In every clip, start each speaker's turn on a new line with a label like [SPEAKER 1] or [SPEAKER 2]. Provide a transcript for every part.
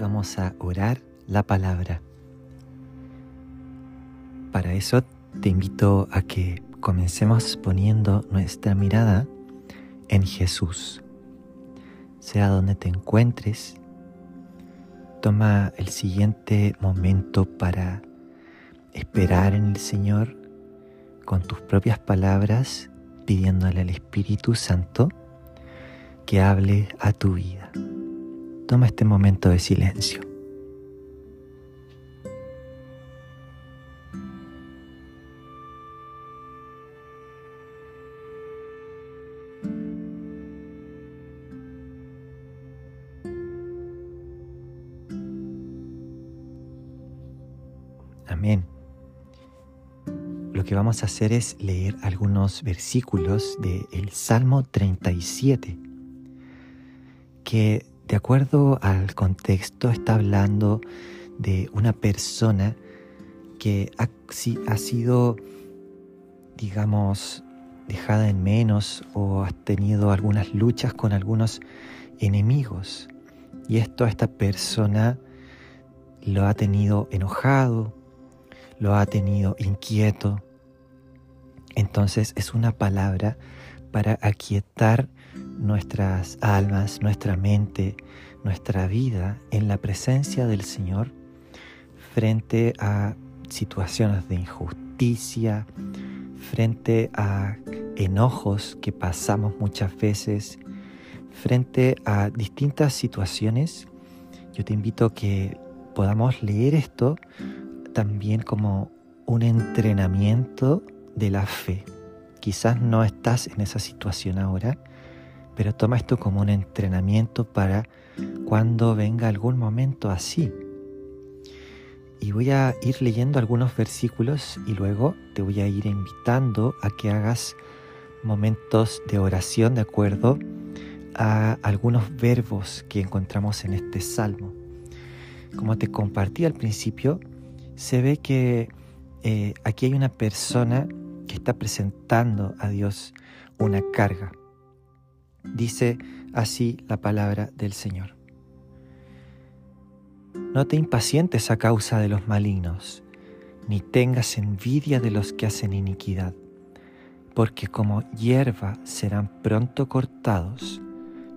[SPEAKER 1] vamos a orar la palabra. Para eso te invito a que comencemos poniendo nuestra mirada en Jesús. Sea donde te encuentres, toma el siguiente momento para esperar en el Señor con tus propias palabras, pidiéndole al Espíritu Santo que hable a tu vida. Toma este momento de silencio. Amén. Lo que vamos a hacer es leer algunos versículos del Salmo 37 que de acuerdo al contexto, está hablando de una persona que ha, sido, digamos, dejada en menos o ha tenido algunas luchas con algunos enemigos. Y esto a esta persona lo ha tenido enojado, lo ha tenido inquieto. Entonces es una palabra para aquietar nuestras almas, nuestra mente, nuestra vida en la presencia del Señor frente a situaciones de injusticia, frente a enojos que pasamos muchas veces, frente a distintas situaciones. Yo te invito a que podamos leer esto también como un entrenamiento de la fe. Quizás no estás en esa situación ahora, pero toma esto como un entrenamiento para cuando venga algún momento así. Y voy a ir leyendo algunos versículos y luego te voy a ir invitando a que hagas momentos de oración de acuerdo a algunos verbos que encontramos en este salmo. Como te compartí al principio, se ve que eh, aquí hay una persona que está presentando a Dios una carga. Dice así la palabra del Señor. No te impacientes a causa de los malignos, ni tengas envidia de los que hacen iniquidad, porque como hierba serán pronto cortados,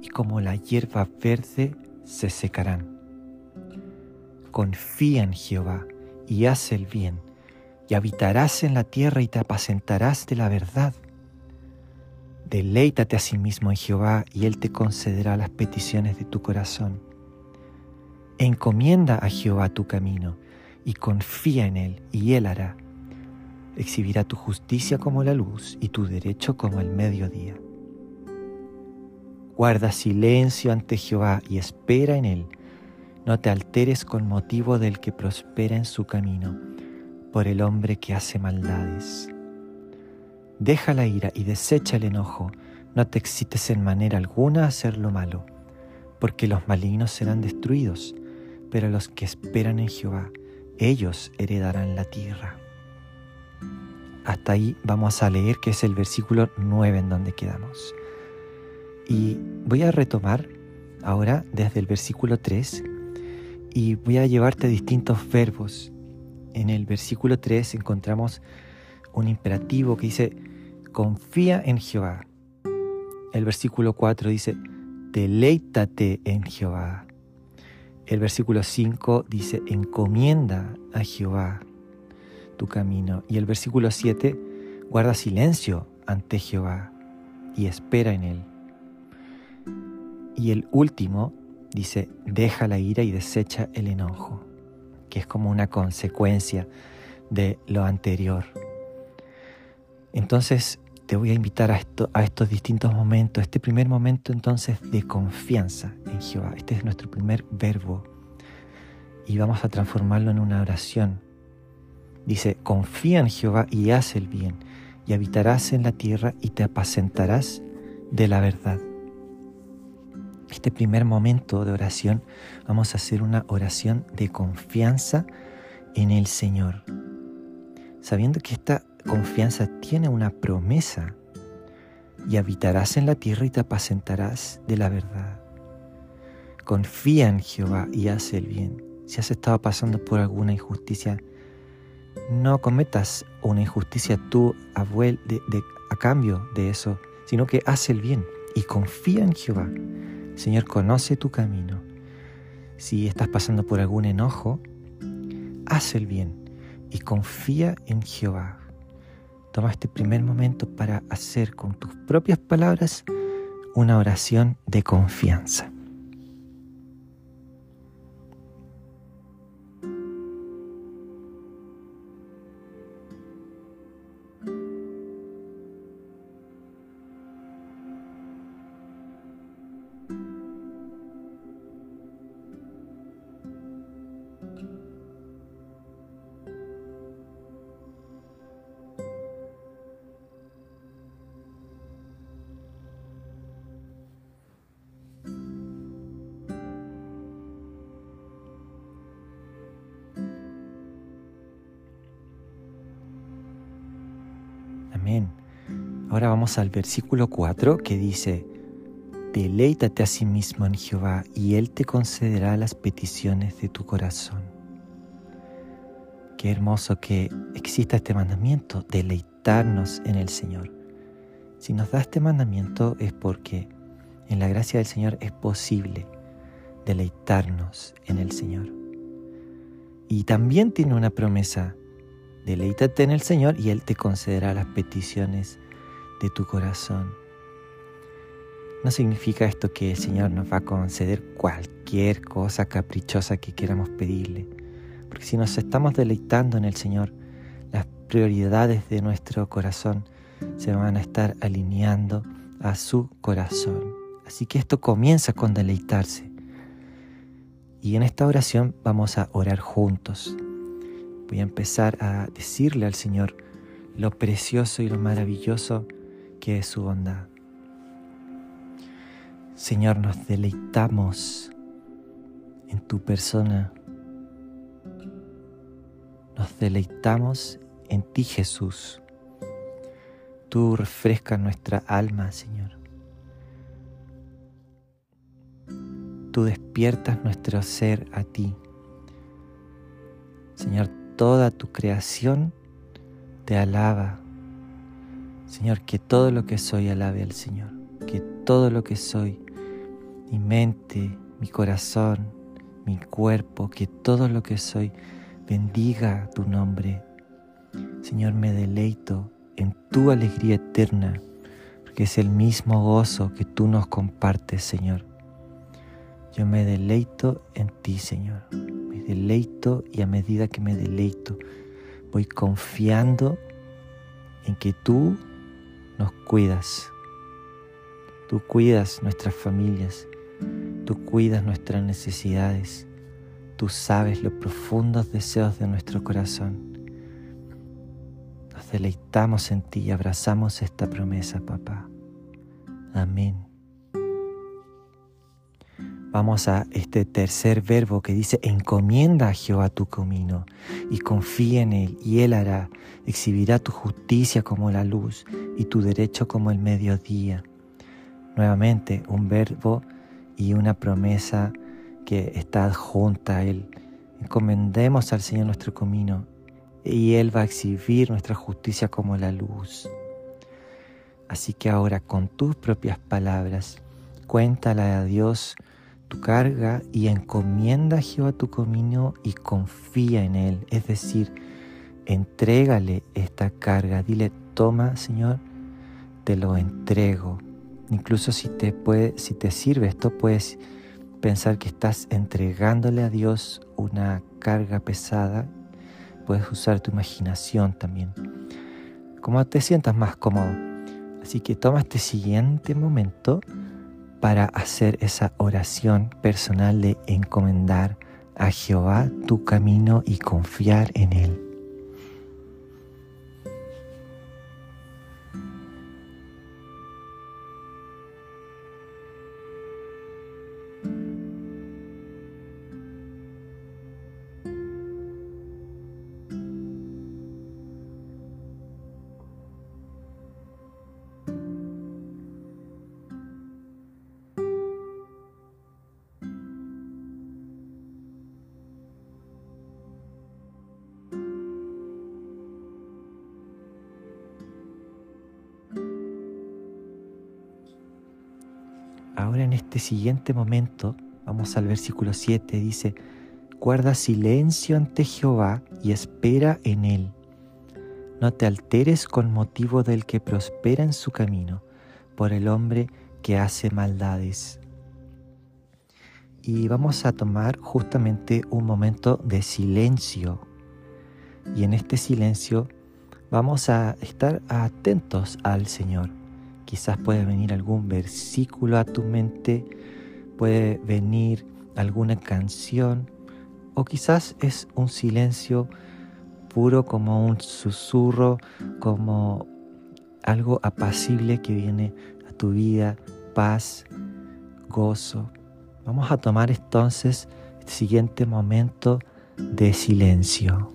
[SPEAKER 1] y como la hierba verde se secarán. Confía en Jehová y haz el bien, y habitarás en la tierra y te apacentarás de la verdad Deleítate a sí mismo en Jehová y Él te concederá las peticiones de tu corazón. Encomienda a Jehová tu camino y confía en Él y Él hará. Exhibirá tu justicia como la luz y tu derecho como el mediodía. Guarda silencio ante Jehová y espera en Él. No te alteres con motivo del que prospera en su camino, por el hombre que hace maldades. Deja la ira y desecha el enojo. No te excites en manera alguna a hacer lo malo, porque los malignos serán destruidos, pero los que esperan en Jehová, ellos heredarán la tierra. Hasta ahí vamos a leer que es el versículo 9 en donde quedamos. Y voy a retomar ahora desde el versículo 3 y voy a llevarte distintos verbos. En el versículo 3 encontramos un imperativo que dice, confía en Jehová. El versículo 4 dice, deleítate en Jehová. El versículo 5 dice, encomienda a Jehová tu camino. Y el versículo 7, guarda silencio ante Jehová y espera en él. Y el último dice, deja la ira y desecha el enojo, que es como una consecuencia de lo anterior. Entonces, te voy a invitar a, estos distintos momentos, este primer momento entonces de confianza en Jehová. Este es nuestro primer verbo y vamos a transformarlo en una oración. Dice, confía en Jehová y haz el bien, y habitarás en la tierra y te apacentarás de la verdad. Este primer momento de oración vamos a hacer una oración de confianza en el Señor, sabiendo que esta confianza tiene una promesa y habitarás en la tierra y te apacentarás de la verdad. Confía en Jehová y haz el bien. Si has estado pasando por alguna injusticia, no cometas una injusticia tú a cambio de eso, sino que haz el bien y confía en Jehová. Señor, conoce tu camino. Si estás pasando por algún enojo, haz el bien y confía en Jehová. Toma este primer momento para hacer con tus propias palabras una oración de confianza. Amén. Ahora vamos al versículo 4 que dice, Deleítate a sí mismo en Jehová y Él te concederá las peticiones de tu corazón. Qué hermoso que exista este mandamiento, deleitarnos en el Señor. Si nos da este mandamiento es porque en la gracia del Señor es posible deleitarnos en el Señor. Y también tiene una promesa Deleítate en el Señor y Él te concederá las peticiones de tu corazón. No significa esto que el Señor nos va a conceder cualquier cosa caprichosa que queramos pedirle, porque si nos estamos deleitando en el Señor, las prioridades de nuestro corazón se van a estar alineando a su corazón. Así que esto comienza con deleitarse. Y en esta oración vamos a orar juntos. Voy a empezar a decirle al Señor lo precioso y lo maravilloso que es su bondad. Señor, nos deleitamos en tu persona. Nos deleitamos en ti, Jesús. Tú refrescas nuestra alma, Señor. Tú despiertas nuestro ser a ti. Señor, toda tu creación te alaba. Señor, que todo lo que soy alabe al Señor, que todo lo que soy, mi mente, mi corazón, mi cuerpo, que todo lo que soy bendiga tu nombre. Señor, me deleito en tu alegría eterna, porque es el mismo gozo que tú nos compartes, Señor. Yo me deleito en ti, Señor deleito y a medida que me deleito, voy confiando en que tú nos cuidas. Tú cuidas nuestras familias, tú cuidas nuestras necesidades, tú sabes los profundos deseos de nuestro corazón. Nos deleitamos en ti y abrazamos esta promesa, papá. Amén. Vamos a este tercer verbo que dice, encomienda a Jehová tu camino y confía en Él y Él hará, exhibirá tu justicia como la luz y tu derecho como el mediodía. Nuevamente, un verbo y una promesa que está adjunta a Él. Encomendemos al Señor nuestro camino y Él va a exhibir nuestra justicia como la luz. Así que ahora con tus propias palabras, cuéntala a Dios tu carga y encomienda a Jehová tu comino y confía en Él. Es decir, entrégale esta carga. Dile, toma, Señor, te lo entrego. Incluso si te, puede, si te sirve esto, puedes pensar que estás entregándole a Dios una carga pesada. Puedes usar tu imaginación también. Como te sientas más cómodo. Así que toma este siguiente momento para hacer esa oración personal de encomendar a Jehová tu camino y confiar en Él. Ahora en este siguiente momento, vamos al versículo 7, dice, guarda silencio ante Jehová y espera en él. No te alteres con motivo del que prospera en su camino, por el hombre que hace maldades. Y vamos a tomar justamente un momento de silencio. Y en este silencio vamos a estar atentos al Señor quizás puede venir algún versículo a tu mente, puede venir alguna canción, o quizás es un silencio puro como un susurro, como algo apacible que viene a tu vida, paz, gozo. Vamos a tomar entonces el este siguiente momento de silencio.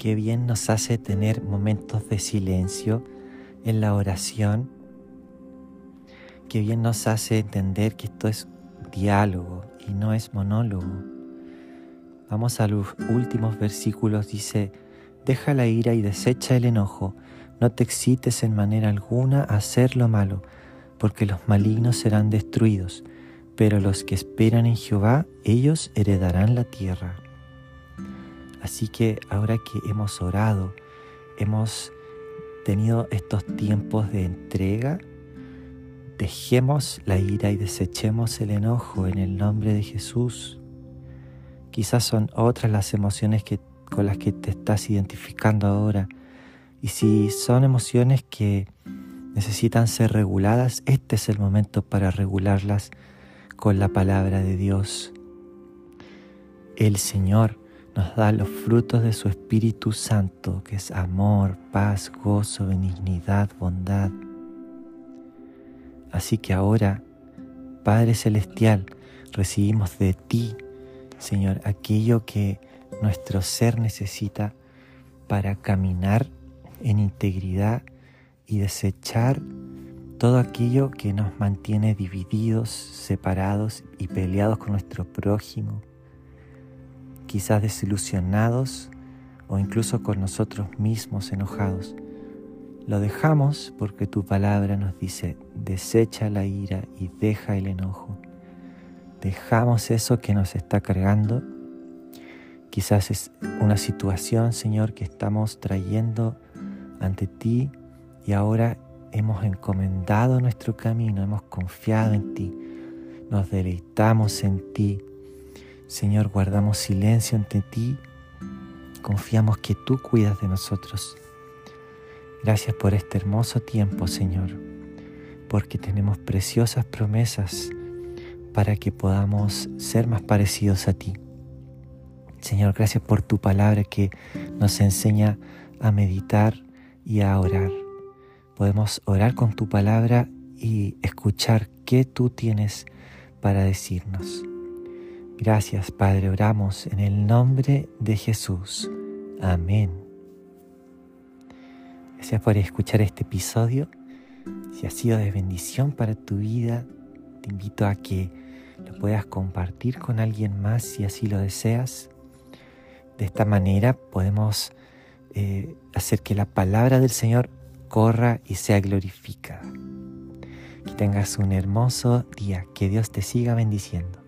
[SPEAKER 1] qué bien nos hace tener momentos de silencio en la oración. Qué bien nos hace entender que esto es diálogo y no es monólogo. Vamos a los últimos versículos, dice, deja la ira y desecha el enojo, no te excites en manera alguna a hacer lo malo, porque los malignos serán destruidos, pero los que esperan en Jehová, ellos heredarán la tierra. Así que ahora que hemos orado, hemos tenido estos tiempos de entrega, dejemos la ira y desechemos el enojo en el nombre de Jesús. Quizás son otras las emociones que, con las que te estás identificando ahora. Y si son emociones que necesitan ser reguladas, este es el momento para regularlas con la palabra de Dios. El Señor nos da los frutos de su Espíritu Santo, que es amor, paz, gozo, benignidad, bondad. Así que ahora, Padre Celestial, recibimos de ti, Señor, aquello que nuestro ser necesita para caminar en integridad y desechar todo aquello que nos mantiene divididos, separados y peleados con nuestro prójimo, quizás desilusionados o incluso con nosotros mismos enojados. Lo dejamos porque tu palabra nos dice, desecha la ira y deja el enojo. Dejamos eso que nos está cargando. Quizás es una situación, Señor, que estamos trayendo ante ti y ahora hemos encomendado nuestro camino, hemos confiado en ti, nos deleitamos en ti, Señor, guardamos silencio ante ti, confiamos que tú cuidas de nosotros. Gracias por este hermoso tiempo, Señor, porque tenemos preciosas promesas para que podamos ser más parecidos a ti. Señor, gracias por tu palabra que nos enseña a meditar y a orar. Podemos orar con tu palabra y escuchar qué tú tienes para decirnos. Gracias, Padre, oramos en el nombre de Jesús. Amén. Gracias por escuchar este episodio. Si ha sido de bendición para tu vida, te invito a que lo puedas compartir con alguien más si así lo deseas. De esta manera podemos eh, hacer que la palabra del Señor corra y sea glorificada. Que tengas un hermoso día. Que Dios te siga bendiciendo.